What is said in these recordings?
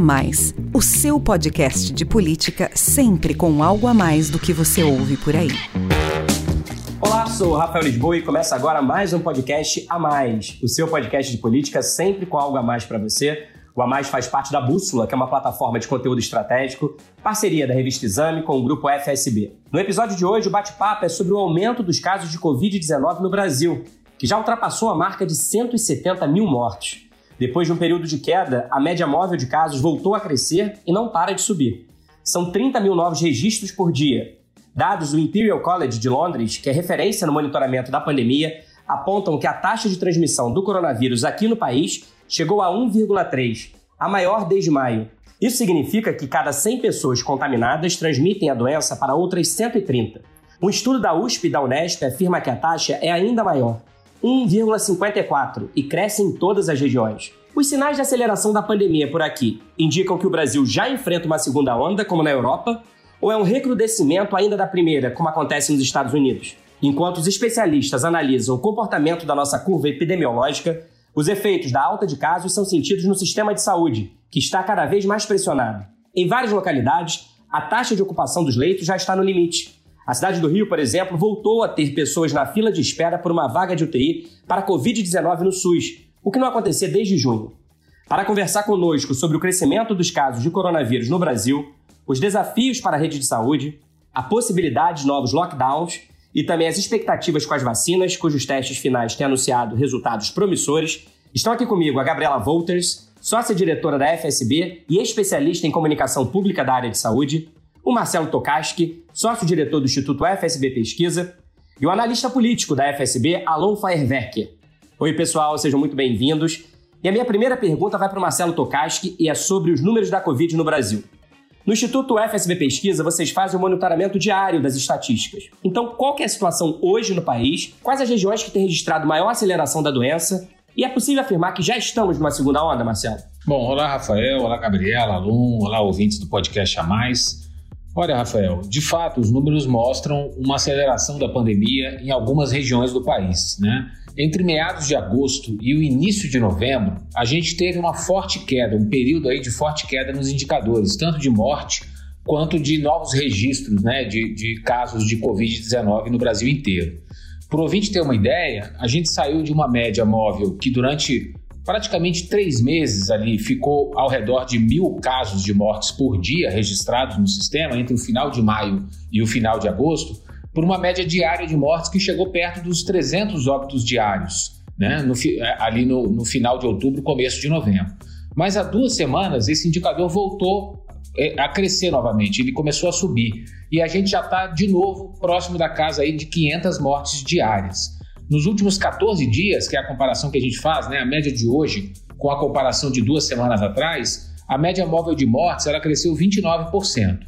Mais, o seu podcast de política sempre com algo a mais do que você ouve por aí. Olá, sou o Rafael Lisboa e começa agora mais um podcast A Mais, o seu podcast de política sempre com algo a mais para você. O A Mais faz parte da Bússola, que é uma plataforma de conteúdo estratégico, parceria da revista Exame com o grupo FSB. No episódio de hoje, o bate-papo é sobre o aumento dos casos de Covid-19 no Brasil, que já ultrapassou a marca de 170 mil mortos. Depois de um período de queda, a média móvel de casos voltou a crescer e não para de subir. São 30 mil novos registros por dia. Dados do Imperial College de Londres, que é referência no monitoramento da pandemia, apontam que a taxa de transmissão do coronavírus aqui no país chegou a 1,3, a maior desde maio. Isso significa que cada 100 pessoas contaminadas transmitem a doença para outras 130. Um estudo da USP e da Unesp afirma que a taxa é ainda maior, 1,54 e cresce em todas as regiões. Os sinais de aceleração da pandemia por aqui indicam que o Brasil já enfrenta uma segunda onda, como na Europa, ou é um recrudescimento ainda da primeira, como acontece nos Estados Unidos? Enquanto os especialistas analisam o comportamento da nossa curva epidemiológica, os efeitos da alta de casos são sentidos no sistema de saúde, que está cada vez mais pressionado. Em várias localidades, a taxa de ocupação dos leitos já está no limite. A cidade do Rio, por exemplo, voltou a ter pessoas na fila de espera por uma vaga de UTI para Covid-19 no SUS, o que não acontecia desde junho. Para conversar conosco sobre o crescimento dos casos de coronavírus no Brasil, os desafios para a rede de saúde, a possibilidade de novos lockdowns e também as expectativas com as vacinas, cujos testes finais têm anunciado resultados promissores, estão aqui comigo a Gabriela Wolters, sócia-diretora da FSB e especialista em comunicação pública da área de saúde, o Marcelo Tokaski, sócio-diretor do Instituto FSB Pesquisa, e o analista político da FSB, Alon Feierwerker. Oi, pessoal, sejam muito bem-vindos. E a minha primeira pergunta vai para o Marcelo Tokaski e é sobre os números da Covid no Brasil. No Instituto FSB Pesquisa, vocês fazem o monitoramento diário das estatísticas. Então, qual é a situação hoje no país? Quais as regiões que têm registrado maior aceleração da doença? E é possível afirmar que já estamos numa segunda onda, Marcelo? Bom, olá, Rafael, olá, Gabriela, Alum, olá, ouvintes do podcast A Mais. Olha, Rafael, de fato, os números mostram uma aceleração da pandemia em algumas regiões do país, né? Entre meados de agosto e o início de novembro, a gente teve uma forte queda, um período aí de forte queda nos indicadores, tanto de morte quanto de novos registros né, de, de casos de Covid-19 no Brasil inteiro. Para o ouvinte ter uma ideia, a gente saiu de uma média móvel que durante praticamente três meses ali ficou ao redor de mil casos de mortes por dia registrados no sistema entre o final de maio e o final de agosto, por uma média diária de mortes que chegou perto dos 300 óbitos diários, né? No, ali no, no final de outubro, começo de novembro. Mas há duas semanas esse indicador voltou é, a crescer novamente, ele começou a subir. E a gente já está de novo próximo da casa aí de 500 mortes diárias. Nos últimos 14 dias, que é a comparação que a gente faz, né, a média de hoje com a comparação de duas semanas atrás, a média móvel de mortes ela cresceu 29%.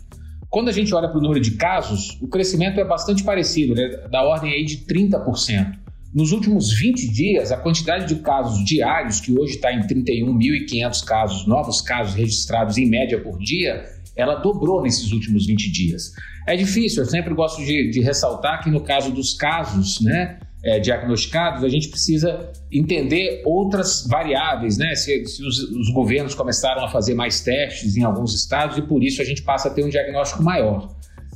Quando a gente olha para o número de casos, o crescimento é bastante parecido, né, da ordem aí de 30%. Nos últimos 20 dias, a quantidade de casos diários, que hoje está em 31.500 casos, novos casos registrados em média por dia, ela dobrou nesses últimos 20 dias. É difícil, eu sempre gosto de, de ressaltar que no caso dos casos, né, é, diagnosticados, a gente precisa entender outras variáveis, né? Se, se os, os, governos começaram a fazer mais testes em alguns estados e por isso a gente passa a ter um diagnóstico maior.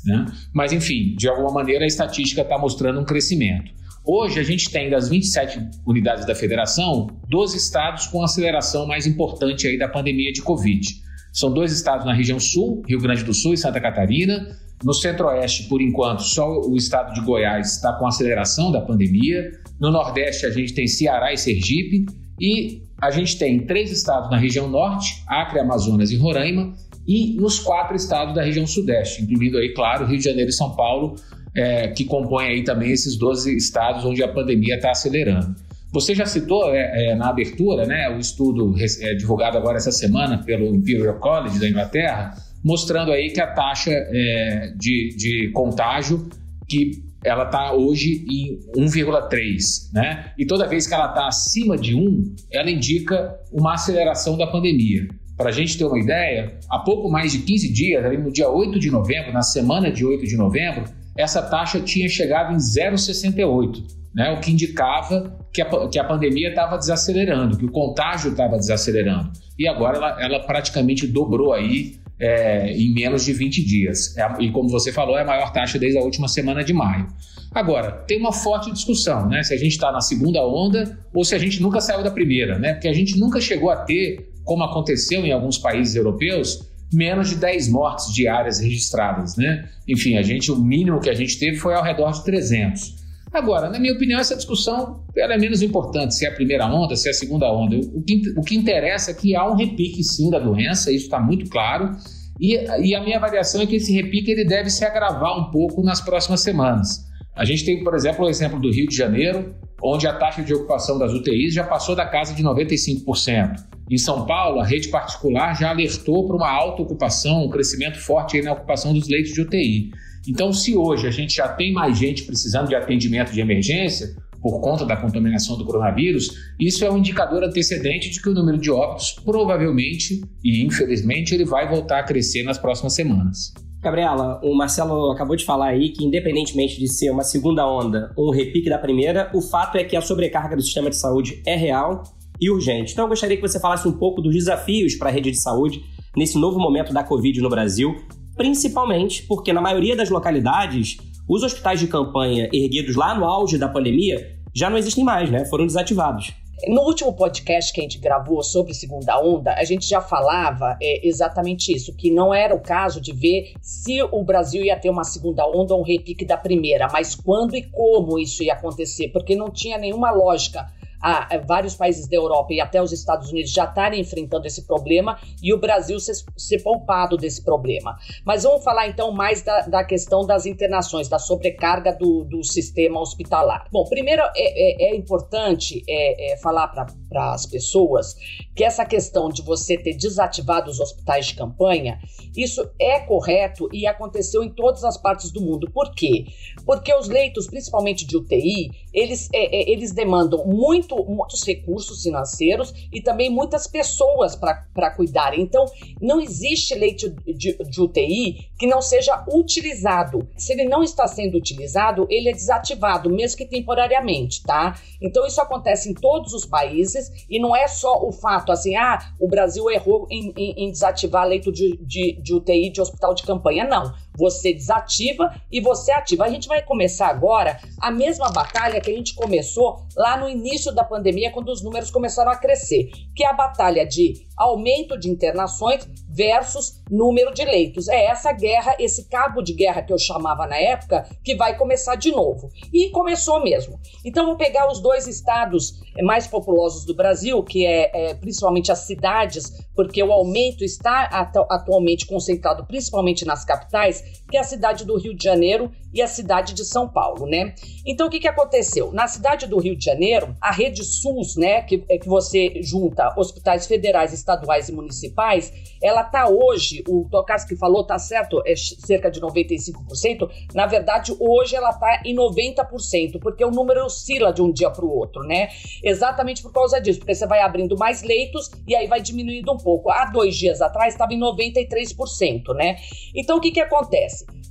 Né? Mas, enfim, de alguma maneira a estatística está mostrando um crescimento. Hoje a gente tem das 27 unidades da federação, 12 estados com aceleração mais importante aí da pandemia de Covid. São dois estados na região sul, Rio Grande do Sul e Santa Catarina, no Centro-Oeste, por enquanto, só o estado de Goiás está com aceleração da pandemia. No Nordeste, a gente tem Ceará e Sergipe. E a gente tem três estados na região Norte, Acre, Amazonas e Roraima. E nos quatro estados da região Sudeste, incluindo aí, claro, Rio de Janeiro e São Paulo, é, que compõem aí também esses 12 estados onde a pandemia está acelerando. Você já citou é, é, na abertura né, o estudo é, divulgado agora essa semana pelo Imperial College da Inglaterra, mostrando aí que a taxa é, de, de contágio que ela está hoje em 1,3, né? E toda vez que ela está acima de 1, ela indica uma aceleração da pandemia. Para a gente ter uma ideia, há pouco mais de 15 dias, ali no dia 8 de novembro, na semana de 8 de novembro, essa taxa tinha chegado em 0,68. Né? o que indicava que a, que a pandemia estava desacelerando, que o contágio estava desacelerando. E agora ela, ela praticamente dobrou aí é, em menos de 20 dias. É, e como você falou, é a maior taxa desde a última semana de maio. Agora, tem uma forte discussão, né? Se a gente está na segunda onda ou se a gente nunca saiu da primeira, né? Porque a gente nunca chegou a ter, como aconteceu em alguns países europeus, menos de 10 mortes diárias registradas, né? Enfim, a gente, o mínimo que a gente teve foi ao redor de 300. Agora, na minha opinião, essa discussão ela é menos importante, se é a primeira onda, se é a segunda onda. O que, o que interessa é que há um repique, sim, da doença, isso está muito claro, e, e, a minha avaliação é que esse repique ele deve se agravar um pouco nas próximas semanas. A gente tem, por exemplo, o exemplo do Rio de Janeiro, onde a taxa de ocupação das UTIs já passou da casa de 95%. Em São Paulo, a rede particular já alertou para uma alta ocupação, um crescimento forte na ocupação dos leitos de UTI. Então, se hoje a gente já tem mais gente precisando de atendimento de emergência por conta da contaminação do coronavírus, isso é um indicador antecedente de que o número de óbitos provavelmente e infelizmente ele vai voltar a crescer nas próximas semanas. Gabriela, o Marcelo acabou de falar aí que, independentemente de ser uma segunda onda ou um repique da primeira, o fato é que a sobrecarga do sistema de saúde é real e urgente. Então eu gostaria que você falasse um pouco dos desafios para a rede de saúde nesse novo momento da Covid no Brasil, principalmente porque na maioria das localidades, os hospitais de campanha erguidos lá no auge da pandemia já não existem mais, né? Foram desativados. No último podcast que a gente gravou sobre segunda onda, a gente já falava é, exatamente isso, que não era o caso de ver se o Brasil ia ter uma segunda onda ou um repique da primeira, mas quando e como isso ia acontecer, porque não tinha nenhuma lógica a, a vários países da Europa e até os Estados Unidos já estarem enfrentando esse problema e o Brasil ser, ser poupado desse problema. Mas vamos falar então mais da, da questão das internações, da sobrecarga do, do sistema hospitalar. Bom, primeiro é, é, é importante é, é falar para as pessoas que essa questão de você ter desativado os hospitais de campanha, isso é correto e aconteceu em todas as partes do mundo. Por quê? Porque os leitos, principalmente de UTI, eles, é, é, eles demandam muito muito, muitos recursos financeiros e também muitas pessoas para cuidar. Então, não existe leite de, de UTI que não seja utilizado. Se ele não está sendo utilizado, ele é desativado, mesmo que temporariamente, tá? Então, isso acontece em todos os países e não é só o fato assim, ah, o Brasil errou em, em, em desativar leito de, de, de UTI de hospital de campanha. Não. Você desativa e você ativa. A gente vai começar agora a mesma batalha que a gente começou lá no início da pandemia, quando os números começaram a crescer, que é a batalha de aumento de internações versus número de leitos. É essa guerra, esse cabo de guerra que eu chamava na época, que vai começar de novo. E começou mesmo. Então, vou pegar os dois estados mais populosos do Brasil, que é, é principalmente as cidades, porque o aumento está atualmente concentrado principalmente nas capitais, que é a cidade do Rio de Janeiro e a cidade de São Paulo, né? Então, o que, que aconteceu? Na cidade do Rio de Janeiro, a rede SUS, né, que, é que você junta hospitais federais, estaduais e municipais, ela está hoje, o Tokarski falou, tá certo, é cerca de 95%, na verdade, hoje ela está em 90%, porque o número oscila de um dia para o outro, né? Exatamente por causa disso, porque você vai abrindo mais leitos e aí vai diminuindo um pouco. Há dois dias atrás estava em 93%, né? Então, o que que acontece?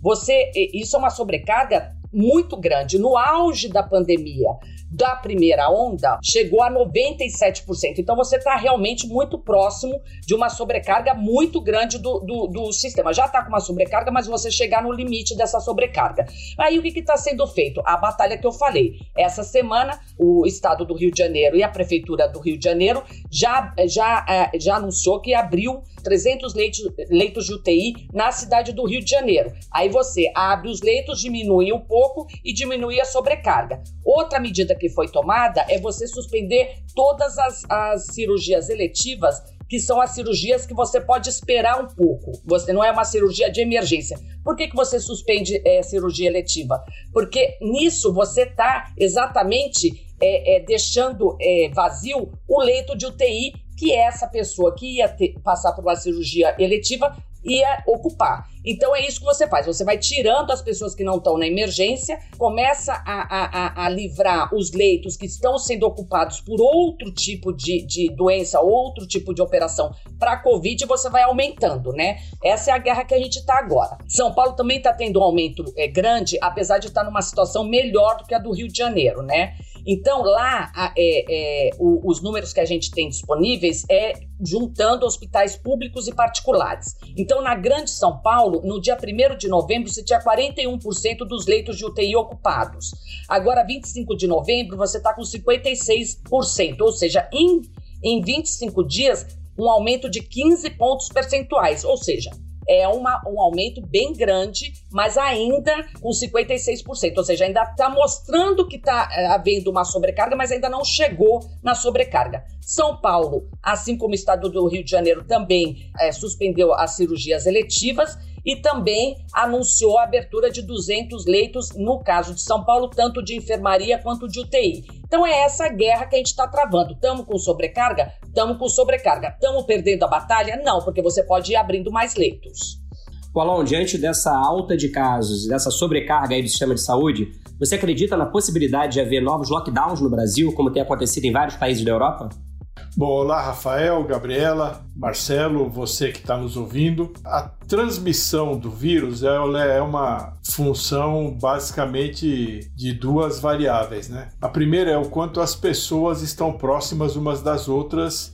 Você, isso é uma sobrecarga muito grande. No auge da pandemia, da primeira onda, chegou a 97%. Então você está realmente muito próximo de uma sobrecarga muito grande do, do, do sistema. Já está com uma sobrecarga, mas você chegar no limite dessa sobrecarga. Aí o que está sendo feito? A batalha que eu falei. Essa semana, o estado do Rio de Janeiro e a prefeitura do Rio de Janeiro já, já, é, já anunciou que abriu 300 leitos, leitos de UTI na cidade do Rio de Janeiro. Aí você abre os leitos, diminui um pouco e diminui a sobrecarga. Outra medida que foi tomada é você suspender todas as, as cirurgias eletivas que são as cirurgias que você pode esperar um pouco. Você não é uma cirurgia de emergência. Por que, que você suspende é, cirurgia eletiva? Porque nisso você está exatamente é, é, deixando é, vazio o leito de UTI que essa pessoa que ia ter, passar por uma cirurgia eletiva ia ocupar. Então é isso que você faz. Você vai tirando as pessoas que não estão na emergência, começa a, a, a, livrar os leitos que estão sendo ocupados por outro tipo de, de doença, outro tipo de operação para a Covid, e você vai aumentando, né? Essa é a guerra que a gente está agora. São Paulo também está tendo um aumento é, grande, apesar de estar tá numa situação melhor do que a do Rio de Janeiro, né? Então, lá, é, é, o, os números que a gente tem disponíveis é juntando hospitais públicos e particulares. Então, na Grande São Paulo, no dia 1 de novembro, você tinha 41% dos leitos de UTI ocupados. Agora, 25 de novembro, você está com 56%, ou seja, em, em 25 dias, um aumento de 15 pontos percentuais, ou seja, é uma, um aumento bem grande, mas ainda com 56%, ou seja, ainda está mostrando que está é, havendo uma sobrecarga, mas ainda não chegou na sobrecarga. São Paulo, assim como o estado do Rio de Janeiro, também é, suspendeu as cirurgias eletivas e também anunciou a abertura de 200 leitos, no caso de São Paulo, tanto de enfermaria quanto de UTI. Então é essa guerra que a gente está travando. Estamos com sobrecarga? Estamos com sobrecarga. Estamos perdendo a batalha? Não, porque você pode ir abrindo mais leitos. Paulão, diante dessa alta de casos e dessa sobrecarga aí do sistema de saúde, você acredita na possibilidade de haver novos lockdowns no Brasil, como tem acontecido em vários países da Europa? Bom, olá Rafael, Gabriela, Marcelo, você que está nos ouvindo. A transmissão do vírus ela é uma função basicamente de duas variáveis, né? A primeira é o quanto as pessoas estão próximas umas das outras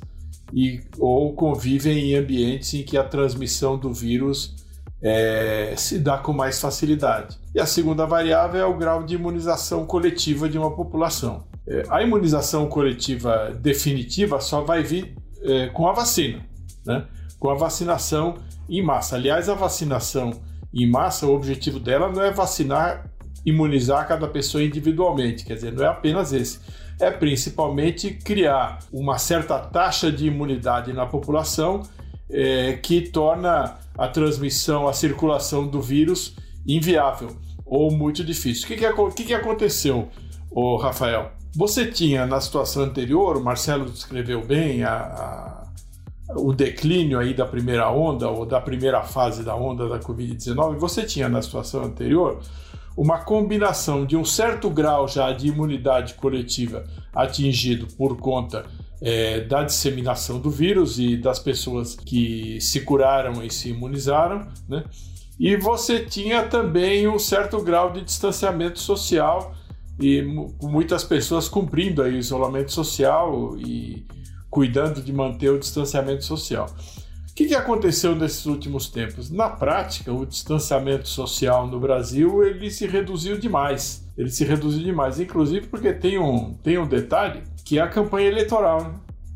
e ou convivem em ambientes em que a transmissão do vírus é, se dá com mais facilidade. E a segunda variável é o grau de imunização coletiva de uma população. É, a imunização coletiva definitiva só vai vir é, com a vacina, né? com a vacinação em massa. Aliás, a vacinação em massa, o objetivo dela não é vacinar, imunizar cada pessoa individualmente, quer dizer, não é apenas esse. É principalmente criar uma certa taxa de imunidade na população é, que torna a transmissão, a circulação do vírus inviável ou muito difícil. O que, que, que, aconteceu, ô Rafael? Você tinha na situação anterior, o Marcelo descreveu bem a, a, o declínio aí da primeira onda ou da primeira fase da onda da Covid-19. Você tinha na situação anterior uma combinação de um certo grau já de imunidade coletiva atingido por conta é, da disseminação do vírus e das pessoas que se curaram e se imunizaram, né? E você tinha também um certo grau de distanciamento social e muitas pessoas cumprindo aí o isolamento social e cuidando de manter o distanciamento social. O que, que aconteceu nesses últimos tempos? Na prática, o distanciamento social no Brasil ele se reduziu demais. Ele se reduziu demais, inclusive porque tem um, tem um detalhe que é a campanha eleitoral. Né?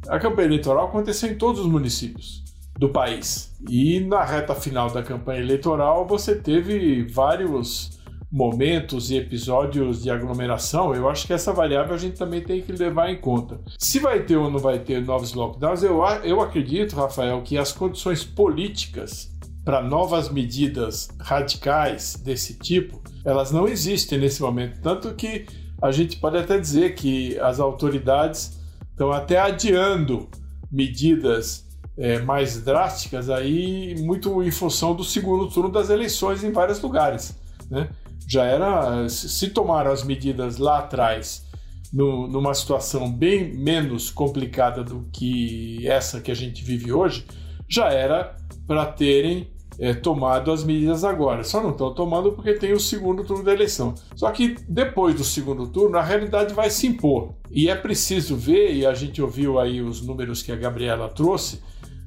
A campanha eleitoral aconteceu em todos os municípios do país. E na reta final da campanha eleitoral você teve vários momentos e episódios de aglomeração, eu acho que essa variável a gente também tem que levar em conta. Se vai ter ou não vai ter novos lockdowns, eu, eu acredito, Rafael, que as condições políticas para novas medidas radicais desse tipo, elas não existem nesse momento. Tanto que a gente pode até dizer que as autoridades estão até adiando medidas é, mais drásticas aí, muito em função do segundo turno das eleições em vários lugares. Né? já era. Se tomaram as medidas lá atrás, no, numa situação bem menos complicada do que essa que a gente vive hoje, já era para terem é, tomado as medidas agora. Só não estão tomando porque tem o segundo turno da eleição. Só que depois do segundo turno, a realidade vai se impor. E é preciso ver, e a gente ouviu aí os números que a Gabriela trouxe,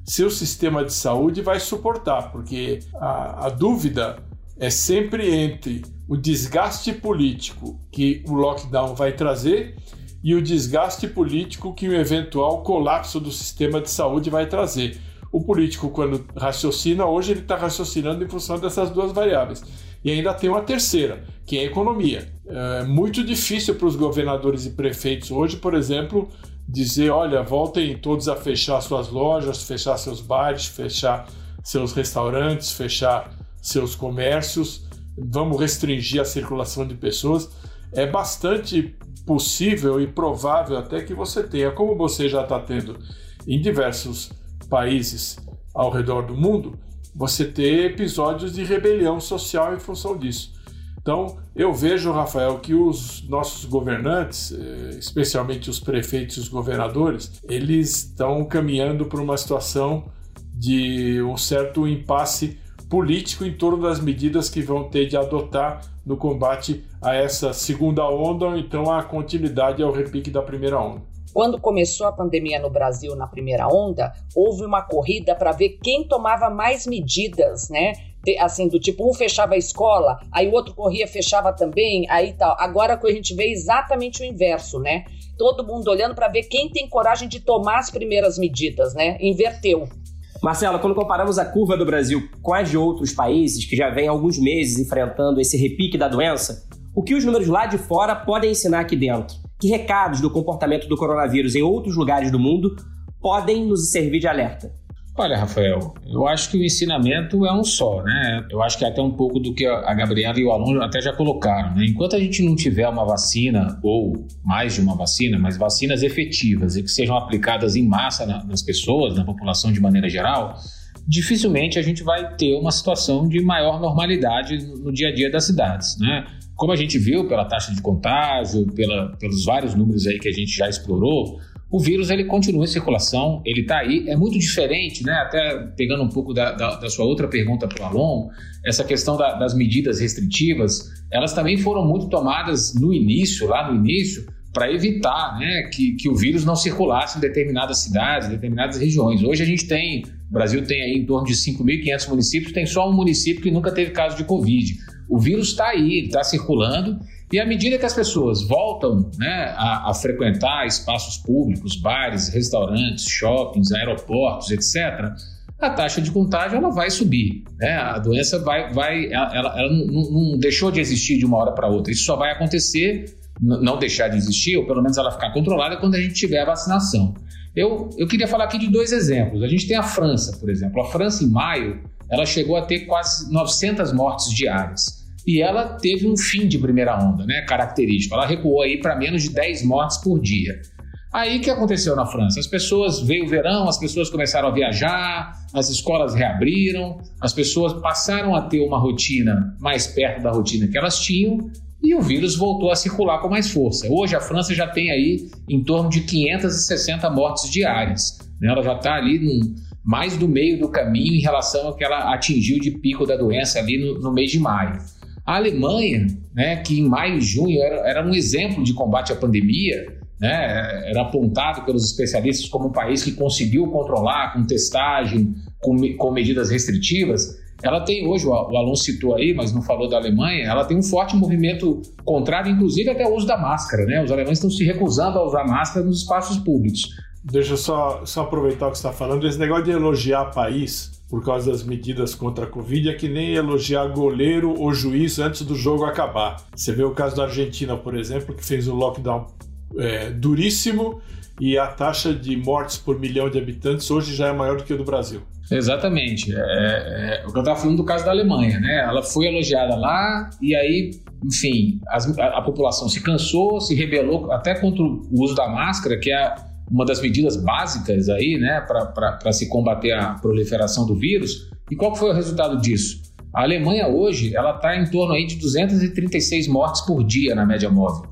se o sistema de saúde vai suportar, porque a, a dúvida é sempre entre o desgaste político que o lockdown vai trazer e o desgaste político que o eventual colapso do sistema de saúde vai trazer. O político, quando raciocina, hoje ele está raciocinando em função dessas duas variáveis. E ainda tem uma terceira, que é a economia. É muito difícil para os governadores e prefeitos hoje, por exemplo, dizer: olha, voltem todos a fechar suas lojas, fechar seus bares, fechar seus restaurantes, fechar seus comércios, vamos restringir a circulação de pessoas. É bastante possível e provável até que você tenha, como você já está tendo em diversos países ao redor do mundo, você ter episódios de rebelião social em função disso. Então, eu vejo, Rafael, que os nossos governantes, eh, especialmente os prefeitos e os governadores, eles estão caminhando para uma situação de um certo impasse político em torno das medidas que vão ter de adotar no combate a essa segunda onda, ou então a continuidade ao repique da primeira onda. Quando começou a pandemia no Brasil na primeira onda, houve uma corrida para ver quem tomava mais medidas, né? Assim, do tipo, um fechava a escola, aí o outro corria, fechava também, aí tal. Agora a gente vê exatamente o inverso, né? Todo mundo olhando para ver quem tem coragem de tomar as primeiras medidas, né? Inverteu. Marcelo, quando comparamos a curva do Brasil com as de outros países que já vêm alguns meses enfrentando esse repique da doença, o que os números lá de fora podem ensinar aqui dentro? Que recados do comportamento do coronavírus em outros lugares do mundo podem nos servir de alerta? Olha, Rafael, eu acho que o ensinamento é um só, né? Eu acho que é até um pouco do que a Gabriela e o aluno até já colocaram, né? Enquanto a gente não tiver uma vacina, ou mais de uma vacina, mas vacinas efetivas e que sejam aplicadas em massa nas pessoas, na população de maneira geral, dificilmente a gente vai ter uma situação de maior normalidade no dia a dia das cidades, né? Como a gente viu pela taxa de contágio, pela, pelos vários números aí que a gente já explorou, o vírus ele continua em circulação, ele está aí, é muito diferente, né? Até pegando um pouco da, da, da sua outra pergunta para o Alon, essa questão da, das medidas restritivas, elas também foram muito tomadas no início, lá no início, para evitar né, que, que o vírus não circulasse em determinadas cidades, em determinadas regiões. Hoje a gente tem, o Brasil tem aí em torno de 5.500 municípios, tem só um município que nunca teve caso de Covid. O vírus está aí, está circulando e à medida que as pessoas voltam né, a, a, frequentar espaços públicos, bares, restaurantes, shoppings, aeroportos, etc., a taxa de contágio ela vai subir. Né? A doença vai, vai ela, ela não, não, deixou de existir de uma hora para outra. Isso só vai acontecer, não deixar de existir, ou pelo menos ela ficar controlada quando a gente tiver a vacinação. Eu, eu queria falar aqui de dois exemplos. A gente tem a França, por exemplo. A França, em maio, ela chegou a ter quase 900 mortes diárias e ela teve um fim de primeira onda, né, característico. Ela recuou aí para menos de 10 mortes por dia. Aí o que aconteceu na França? As pessoas veio o verão, as pessoas começaram a viajar, as escolas reabriram, as pessoas passaram a ter uma rotina mais perto da rotina que elas tinham e o vírus voltou a circular com mais força. Hoje a França já tem aí em torno de 560 mortes diárias. Né? Ela já está ali num, mais do meio do caminho em relação ao que ela atingiu de pico da doença ali no, no mês de maio. A Alemanha, né, que em maio e junho era, era um exemplo de combate à pandemia, né, era apontado pelos especialistas como um país que conseguiu controlar com testagem, com, com medidas restritivas, ela tem hoje, o Alonso citou aí, mas não falou da Alemanha, ela tem um forte movimento contrário, inclusive até o uso da máscara. Né? Os alemães estão se recusando a usar máscara nos espaços públicos. Deixa eu só, só aproveitar o que você está falando. Esse negócio de elogiar país por causa das medidas contra a Covid é que nem elogiar goleiro ou juiz antes do jogo acabar. Você vê o caso da Argentina, por exemplo, que fez um lockdown é, duríssimo e a taxa de mortes por milhão de habitantes hoje já é maior do que a do Brasil. Exatamente. É, é, o que eu estava falando do caso da Alemanha, né? Ela foi elogiada lá e aí, enfim, as, a, a, população se cansou, se rebelou até contra o uso da máscara, que é uma das medidas básicas aí, né, para se combater a proliferação do vírus. E qual foi o resultado disso? A Alemanha hoje ela está em torno aí de 236 mortes por dia na média móvel.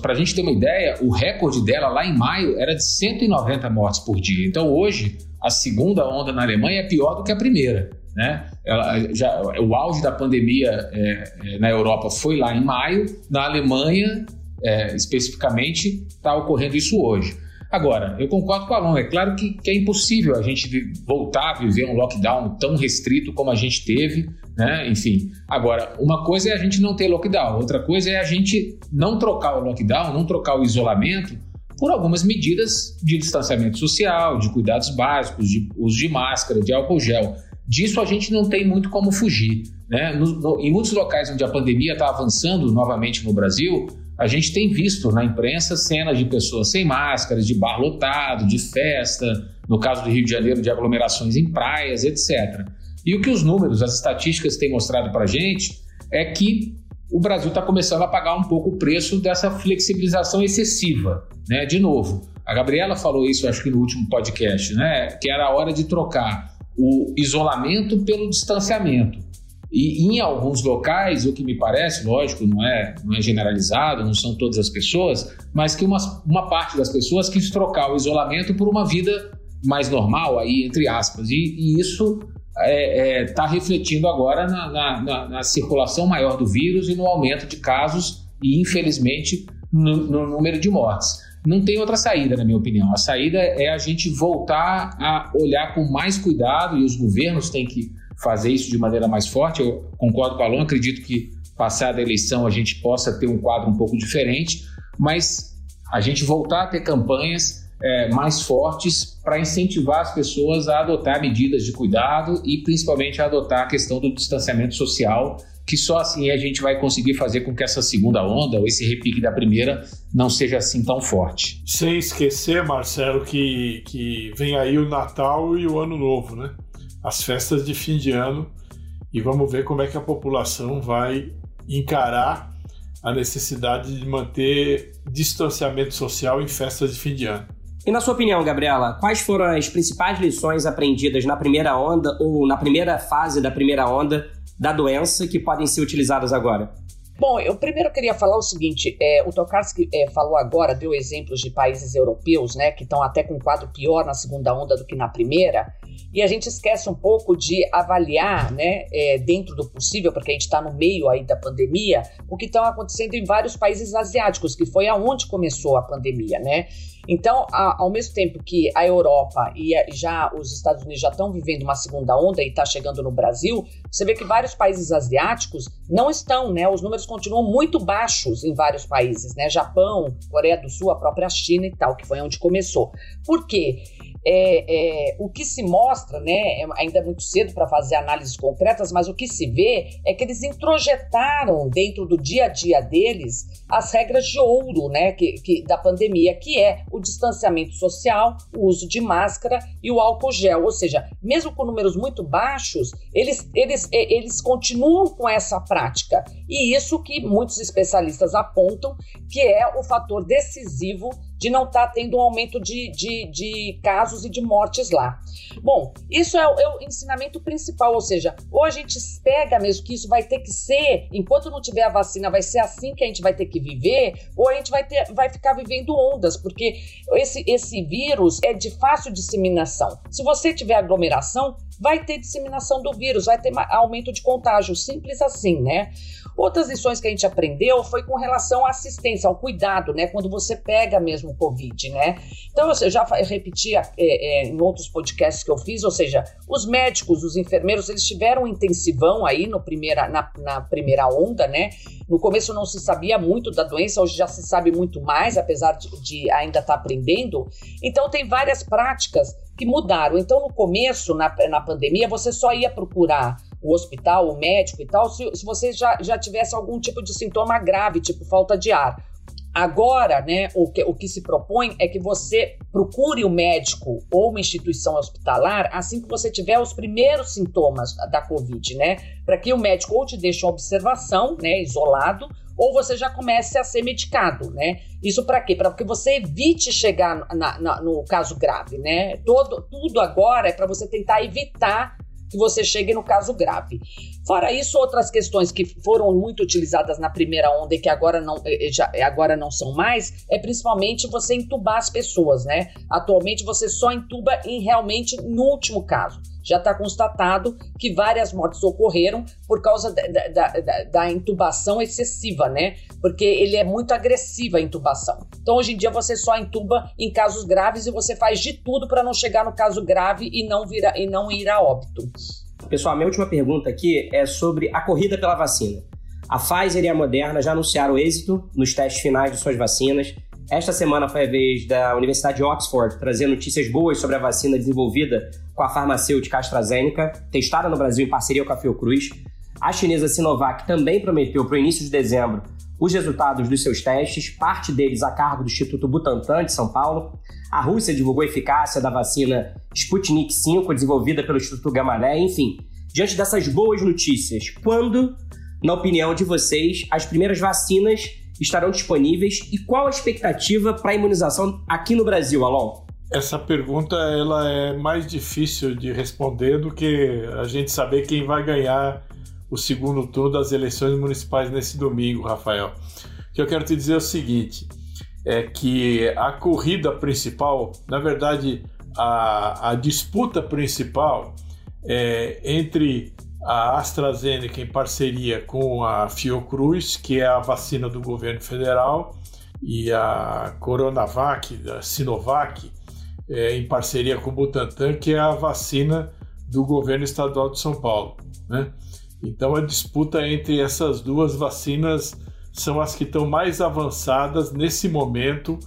Para a gente ter uma ideia, o recorde dela lá em maio era de 190 mortes por dia. Então hoje a segunda onda na Alemanha é pior do que a primeira. Né? Ela, já, o auge da pandemia é, é, na Europa foi lá em maio, na Alemanha é, especificamente está ocorrendo isso hoje. Agora, eu concordo com o Alon, é claro que, que, é impossível a gente voltar a viver um lockdown tão restrito como a gente teve, né? Enfim. Agora, uma coisa é a gente não ter lockdown, outra coisa é a gente não trocar o lockdown, não trocar o isolamento por algumas medidas de distanciamento social, de cuidados básicos, de uso de máscara, de álcool gel. Disso a gente não tem muito como fugir. Né? No, no, em muitos locais onde a pandemia está avançando novamente no Brasil, a gente tem visto na imprensa cenas de pessoas sem máscaras, de bar lotado, de festa, no caso do Rio de Janeiro, de aglomerações em praias, etc. E o que os números, as estatísticas têm mostrado para a gente é que o Brasil está começando a pagar um pouco o preço dessa flexibilização excessiva. Né? De novo, a Gabriela falou isso, acho que no último podcast, né? que era a hora de trocar o isolamento pelo distanciamento. E em alguns locais, o que me parece, lógico, não é, não é generalizado, não são todas as pessoas, mas que uma, uma parte das pessoas quis trocar o isolamento por uma vida mais normal, aí, entre aspas. E, e isso está é, é, tá refletindo agora na, na, na, na, circulação maior do vírus e no aumento de casos e, infelizmente, no, no número de mortes. Não tem outra saída, na minha opinião. A saída é a gente voltar a olhar com mais cuidado e os governos têm que fazer isso de maneira mais forte. Eu concordo com o Alon, acredito que passada a eleição a gente possa ter um quadro um pouco diferente, mas a gente voltar a ter campanhas é, mais fortes para incentivar as pessoas a adotar medidas de cuidado e principalmente a adotar a questão do distanciamento social que só assim a gente vai conseguir fazer com que essa segunda onda, ou esse repique da primeira, não seja assim tão forte. Sem esquecer, Marcelo, que, que vem aí o Natal e o Ano Novo, né? As festas de fim de ano, e vamos ver como é que a população vai encarar a necessidade de manter distanciamento social em festas de fim de ano. E na sua opinião, Gabriela, quais foram as principais lições aprendidas na primeira onda ou na primeira fase da primeira onda da doença que podem ser utilizadas agora? Bom, eu primeiro queria falar o seguinte: é, o Tokarski é, falou agora, deu exemplos de países europeus, né, que estão até com um quadro pior na segunda onda do que na primeira, e a gente esquece um pouco de avaliar, né, é, dentro do possível, porque a gente está no meio aí da pandemia, o que está acontecendo em vários países asiáticos, que foi aonde começou a pandemia, né? Então, a, ao mesmo tempo que a Europa e a, já os Estados Unidos já estão vivendo uma segunda onda e está chegando no Brasil, você vê que vários países asiáticos não estão, né? Os números continuam muito baixos em vários países, né? Japão, Coreia do Sul, a própria China e tal, que foi onde começou. Por quê? É, é, o que se mostra, né, é, ainda é muito cedo para fazer análises concretas, mas o que se vê é que eles introjetaram dentro do dia a dia deles as regras de ouro né, que, que, da pandemia, que é o distanciamento social, o uso de máscara e o álcool gel. Ou seja, mesmo com números muito baixos, eles, eles, eles continuam com essa prática. E isso que muitos especialistas apontam que é o fator decisivo de não estar tá tendo um aumento de, de, de, casos e de mortes lá. Bom, isso é o, é o, ensinamento principal, ou seja, ou a gente pega mesmo que isso vai ter que ser, enquanto não tiver a vacina, vai ser assim que a gente vai ter que viver, ou a gente vai, ter, vai ficar vivendo ondas, porque esse, esse vírus é de fácil disseminação. Se você tiver aglomeração, vai ter disseminação do vírus, vai ter aumento de contágio, simples assim, né? Outras lições que a gente aprendeu foi com relação à assistência, ao cuidado, né? Quando você pega mesmo o Covid, né? Então, eu já repeti é, é, em outros podcasts que eu fiz, ou seja, os médicos, os enfermeiros, eles tiveram um intensivão aí no primeira, na, na primeira onda, né? No começo não se sabia muito da doença, hoje já se sabe muito mais, apesar de, de ainda estar tá aprendendo. Então, tem várias práticas que mudaram. Então, no começo, na, na pandemia, você só ia procurar o hospital, o médico e tal, se, se você já, já tivesse algum tipo de sintoma grave, tipo falta de ar. Agora, né, o que, o que se propõe é que você procure o um médico ou uma instituição hospitalar assim que você tiver os primeiros sintomas da Covid, né? Para que o médico ou te deixe uma observação, né, isolado, ou você já comece a ser medicado, né? Isso para quê? Para que você evite chegar na, na, no caso grave, né? Todo, tudo agora é para você tentar evitar que você chegue no caso grave. Fora isso, outras questões que foram muito utilizadas na primeira onda e que agora não, eh, eh, já, eh, agora não são mais, é principalmente você entubar as pessoas, né? Atualmente você só entuba em realmente no último caso. Já está constatado que várias mortes ocorreram por causa da, da, da, da, intubação excessiva, né? Porque ele é muito agressiva a intubação. Então, hoje em dia, você só intuba em casos graves e você faz de tudo para não chegar no caso grave e não, vira, e não ir a óbito. Pessoal, minha última pergunta aqui é sobre a corrida pela vacina. A Pfizer e a Moderna já anunciaram o êxito nos testes finais de suas vacinas. Esta semana foi a vez da Universidade de Oxford trazer notícias boas sobre a vacina desenvolvida com a farmacêutica AstraZeneca, testada no Brasil em parceria com a Fiocruz. A chinesa Sinovac também prometeu para o início de dezembro os resultados dos seus testes, parte deles a cargo do Instituto Butantan de São Paulo. A Rússia divulgou a eficácia da vacina Sputnik V, desenvolvida pelo Instituto Gamaleya. Enfim, diante dessas boas notícias, quando, na opinião de vocês, as primeiras vacinas estarão disponíveis e qual a expectativa para a imunização aqui no Brasil, Alon? Essa pergunta ela é mais difícil de responder do que a gente saber quem vai ganhar o segundo turno das eleições municipais nesse domingo, Rafael. O que eu quero te dizer é o seguinte: é que a corrida principal, na verdade, a, a disputa principal é entre a AstraZeneca em parceria com a Fiocruz, que é a vacina do governo federal, e a Coronavac, da Sinovac, é, em parceria com o Butantan, que é a vacina do governo estadual de São Paulo. Né? Então a disputa entre essas duas vacinas são as que estão mais avançadas nesse momento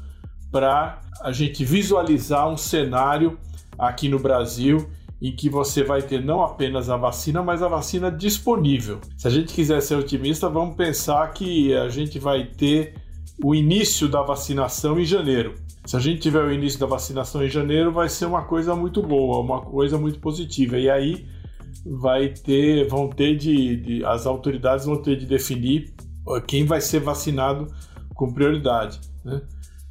para a gente visualizar um cenário aqui no Brasil em que você vai ter não apenas a vacina, mas a vacina disponível. Se a gente quiser ser otimista, vamos pensar que a gente vai ter o início da vacinação em janeiro. Se a gente tiver o início da vacinação em janeiro, vai ser uma coisa muito boa, uma coisa muito positiva. E aí vai ter, vão ter de, de as autoridades vão ter de definir quem vai ser vacinado com prioridade. Né?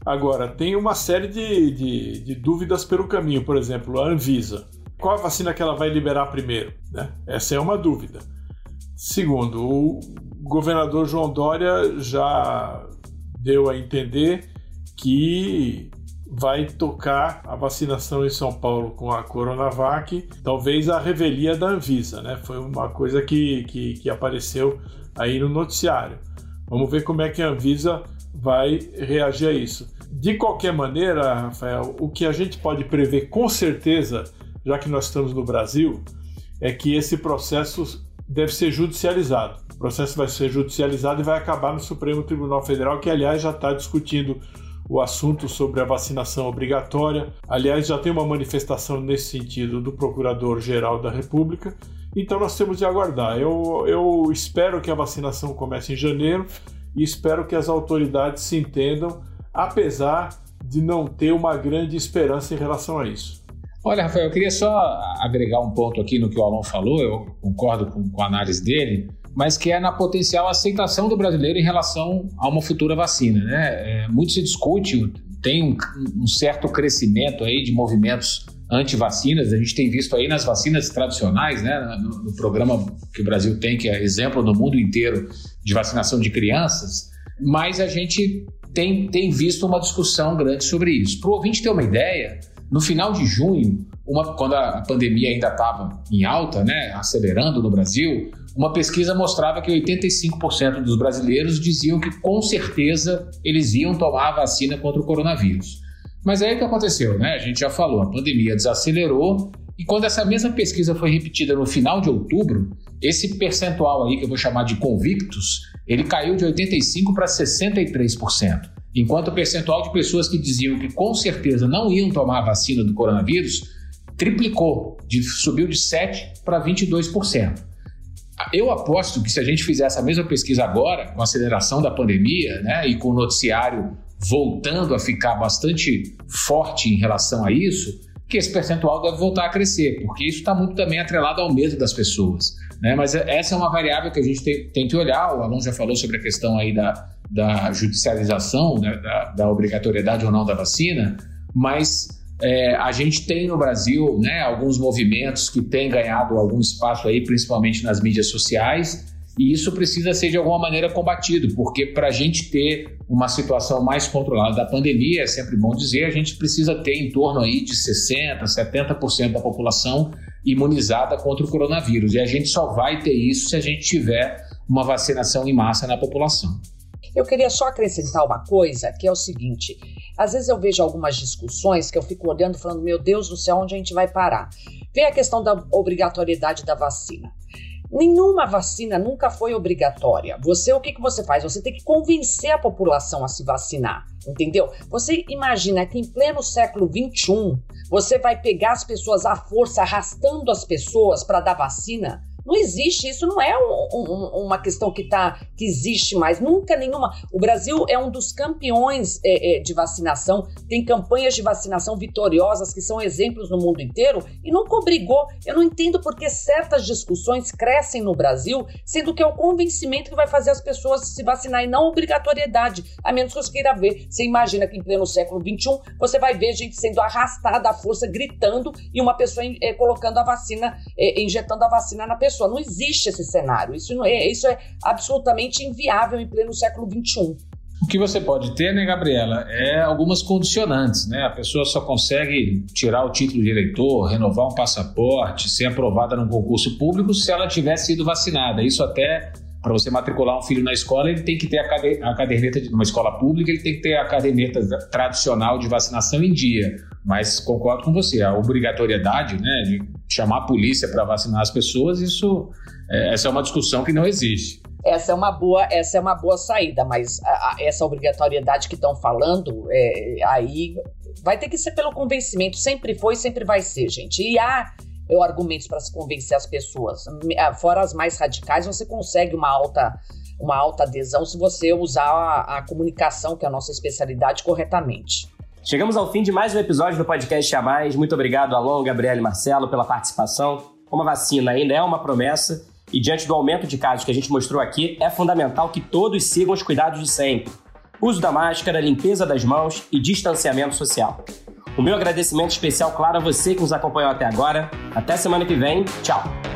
Agora, tem uma série de, de, de, dúvidas pelo caminho, por exemplo, a Anvisa. Qual a vacina que ela vai liberar primeiro? Né? Essa é uma dúvida. Segundo, o governador João Dória já deu a entender que vai tocar a vacinação em São Paulo com a Coronavac, talvez a revelia da Anvisa, né? Foi uma coisa que, que, que apareceu aí no noticiário. Vamos ver como é que a Anvisa vai reagir a isso. De qualquer maneira, Rafael, o que a gente pode prever com certeza, já que nós estamos no Brasil, é que esse processo deve ser judicializado. O processo vai ser judicializado e vai acabar no Supremo Tribunal Federal, que aliás já está discutindo o assunto sobre a vacinação obrigatória. Aliás, já tem uma manifestação nesse sentido do Procurador-Geral da República. Então nós temos de aguardar. Eu, eu espero que a vacinação comece em janeiro e espero que as autoridades se entendam, apesar de não ter uma grande esperança em relação a isso. Olha, Rafael, eu queria só agregar um ponto aqui no que o Alon falou, eu concordo com, com a análise dele mas que é na potencial aceitação do brasileiro em relação a uma futura vacina. Né? É, muito se discute, tem um, um certo crescimento aí de movimentos anti-vacinas, a gente tem visto aí nas vacinas tradicionais, né, no, no, programa que o Brasil tem, que é exemplo no mundo inteiro de vacinação de crianças, mas a gente tem, tem visto uma discussão grande sobre isso. Para o ouvinte ter uma ideia, no final de junho, uma, quando a pandemia ainda estava em alta, né, acelerando no Brasil, uma pesquisa mostrava que 85% dos brasileiros diziam que com certeza eles iam tomar a vacina contra o coronavírus. Mas aí o que aconteceu, né? A gente já falou, a pandemia desacelerou e quando essa mesma pesquisa foi repetida no final de outubro, esse percentual aí que eu vou chamar de convictos, ele caiu de 85 para 63%. Enquanto o percentual de pessoas que diziam que com certeza não iam tomar a vacina do coronavírus triplicou, de, subiu de 7 para 22%. Eu aposto que se a gente fizer essa mesma pesquisa agora, com a aceleração da pandemia, né, e com o noticiário voltando a ficar bastante forte em relação a isso, que esse percentual deve voltar a crescer, porque isso está muito também atrelado ao medo das pessoas. Né? Mas essa é uma variável que a gente tem, tem que olhar. O Alonso já falou sobre a questão aí da, da judicialização, né, da, da obrigatoriedade ou não da vacina, mas é, a gente tem no Brasil né, alguns movimentos que têm ganhado algum espaço aí, principalmente nas mídias sociais, e isso precisa ser de alguma maneira combatido, porque para a gente ter uma situação mais controlada da pandemia, é sempre bom dizer, a gente precisa ter em torno aí de 60%, 70% da população imunizada contra o coronavírus. E a gente só vai ter isso se a gente tiver uma vacinação em massa na população. Eu queria só acrescentar uma coisa, que é o seguinte: às vezes eu vejo algumas discussões que eu fico olhando falando, meu Deus do céu, onde a gente vai parar? Vem a questão da obrigatoriedade da vacina. Nenhuma vacina nunca foi obrigatória. Você, o que, que você faz? Você tem que convencer a população a se vacinar, entendeu? Você imagina que em pleno século XXI, você vai pegar as pessoas à força, arrastando as pessoas para dar vacina? Não existe, isso não é um, um, uma questão que, tá, que existe mais, nunca nenhuma. O Brasil é um dos campeões é, é, de vacinação, tem campanhas de vacinação vitoriosas que são exemplos no mundo inteiro e nunca obrigou. Eu não entendo por que certas discussões crescem no Brasil, sendo que é o convencimento que vai fazer as pessoas se vacinar e não obrigatoriedade, a menos que você queira ver. Você imagina que em pleno século XXI você vai ver gente sendo arrastada à força, gritando e uma pessoa é, colocando a vacina, é, injetando a vacina na pessoa. Não existe esse cenário. Isso, não é, isso é absolutamente inviável em pleno século XXI. O que você pode ter, né, Gabriela, é algumas condicionantes, né? A pessoa só consegue tirar o título de eleitor, renovar um passaporte, ser aprovada num concurso público se ela tiver sido vacinada. Isso até para você matricular um filho na escola, ele tem que ter a caderneta de uma escola pública, ele tem que ter a caderneta tradicional de vacinação em dia. Mas concordo com você, a obrigatoriedade, né, de chamar a polícia para vacinar as pessoas, isso é, essa é uma discussão que não existe essa é uma boa, essa é uma boa saída, mas a, a, essa obrigatoriedade que estão falando, é, aí vai ter que ser pelo convencimento, sempre foi, sempre vai ser, gente. E há argumentos para se convencer as pessoas. Ah, fora as mais radicais, você consegue uma alta, uma alta adesão se você usar a, a comunicação, que é a nossa especialidade, corretamente. Chegamos ao fim de mais um episódio do podcast A Mais. Muito obrigado, Alon, Gabriel e Marcelo, pela participação. Como a vacina ainda é uma promessa, e diante do aumento de casos que a gente mostrou aqui, é fundamental que todos sigam os cuidados de sempre. Uso da máscara, limpeza das mãos e distanciamento social. O meu agradecimento especial, claro, a você que nos acompanhou até agora. Até semana que vem. Tchau!